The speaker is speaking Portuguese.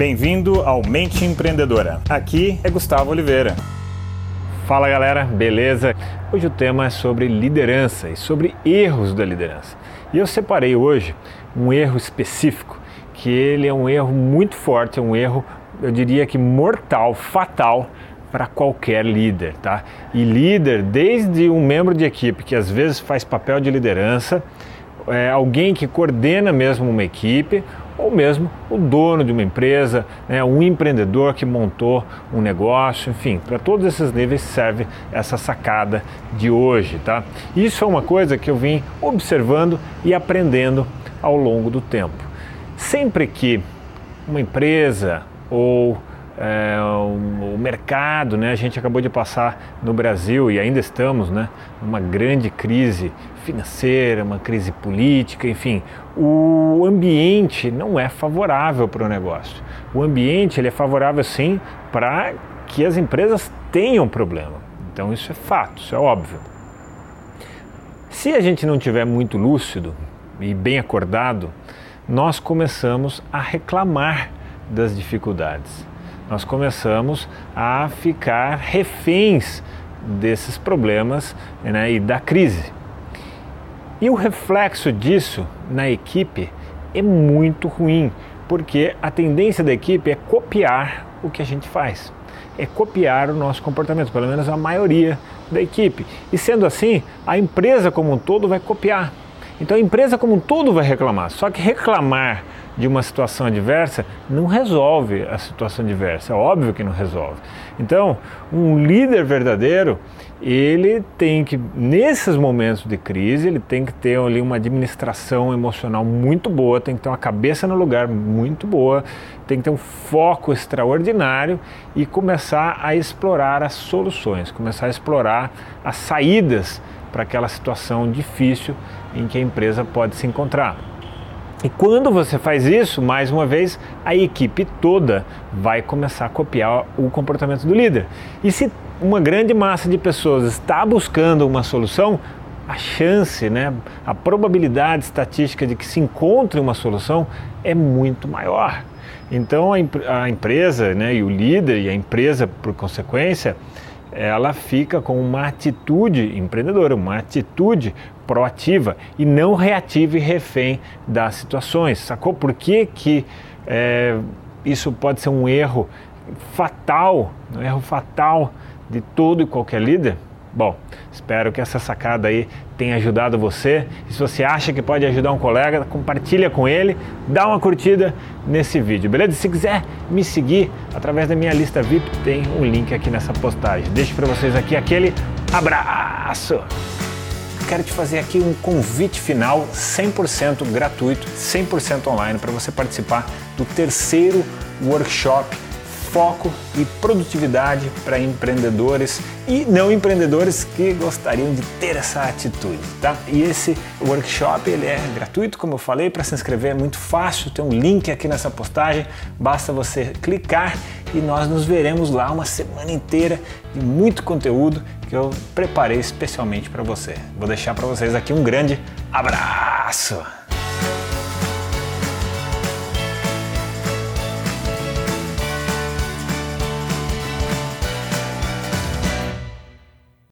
Bem-vindo ao Mente Empreendedora. Aqui é Gustavo Oliveira. Fala galera, beleza? Hoje o tema é sobre liderança e sobre erros da liderança. E eu separei hoje um erro específico, que ele é um erro muito forte, é um erro, eu diria que mortal, fatal para qualquer líder, tá? E líder, desde um membro de equipe que às vezes faz papel de liderança, é, alguém que coordena mesmo uma equipe, ou mesmo o dono de uma empresa, né, um empreendedor que montou um negócio, enfim, para todos esses níveis serve essa sacada de hoje, tá? Isso é uma coisa que eu vim observando e aprendendo ao longo do tempo. Sempre que uma empresa ou é, o, mercado, né? A gente acabou de passar no Brasil e ainda estamos, né? Uma grande crise financeira, uma crise política, enfim, o ambiente não é favorável para o negócio. O ambiente ele é favorável sim para que as empresas tenham problema. Então isso é fato, isso é óbvio. Se a gente não tiver muito lúcido e bem acordado, nós começamos a reclamar das dificuldades nós começamos a ficar reféns desses problemas né, e da crise. E o reflexo disso na equipe é muito ruim, porque a tendência da equipe é copiar o que a gente faz, é copiar o nosso comportamento, pelo menos a maioria da equipe. E sendo assim, a empresa como um todo vai copiar. Então a empresa como um todo vai reclamar. Só que reclamar de uma situação adversa não resolve a situação adversa, é óbvio que não resolve. Então, um líder verdadeiro, ele tem que, nesses momentos de crise, ele tem que ter ali uma administração emocional muito boa, tem que ter uma cabeça no lugar muito boa, tem que ter um foco extraordinário e começar a explorar as soluções, começar a explorar as saídas para aquela situação difícil em que a empresa pode se encontrar. E quando você faz isso, mais uma vez, a equipe toda vai começar a copiar o comportamento do líder. E se uma grande massa de pessoas está buscando uma solução, a chance, né, a probabilidade estatística de que se encontre uma solução é muito maior. Então a, a empresa né, e o líder e a empresa, por consequência, ela fica com uma atitude empreendedora, uma atitude proativa e não reativa e refém das situações. Sacou por que, que é, isso pode ser um erro fatal, um erro fatal de todo e qualquer líder? Bom, espero que essa sacada aí tenha ajudado você. E se você acha que pode ajudar um colega, compartilha com ele, dá uma curtida nesse vídeo, beleza? Se quiser me seguir através da minha lista VIP, tem um link aqui nessa postagem. Deixo para vocês aqui aquele abraço. Quero te fazer aqui um convite final 100% gratuito, 100% online para você participar do terceiro workshop foco e produtividade para empreendedores e não empreendedores que gostariam de ter essa atitude, tá? E esse workshop ele é gratuito, como eu falei, para se inscrever é muito fácil, tem um link aqui nessa postagem, basta você clicar e nós nos veremos lá uma semana inteira de muito conteúdo que eu preparei especialmente para você. Vou deixar para vocês aqui um grande abraço.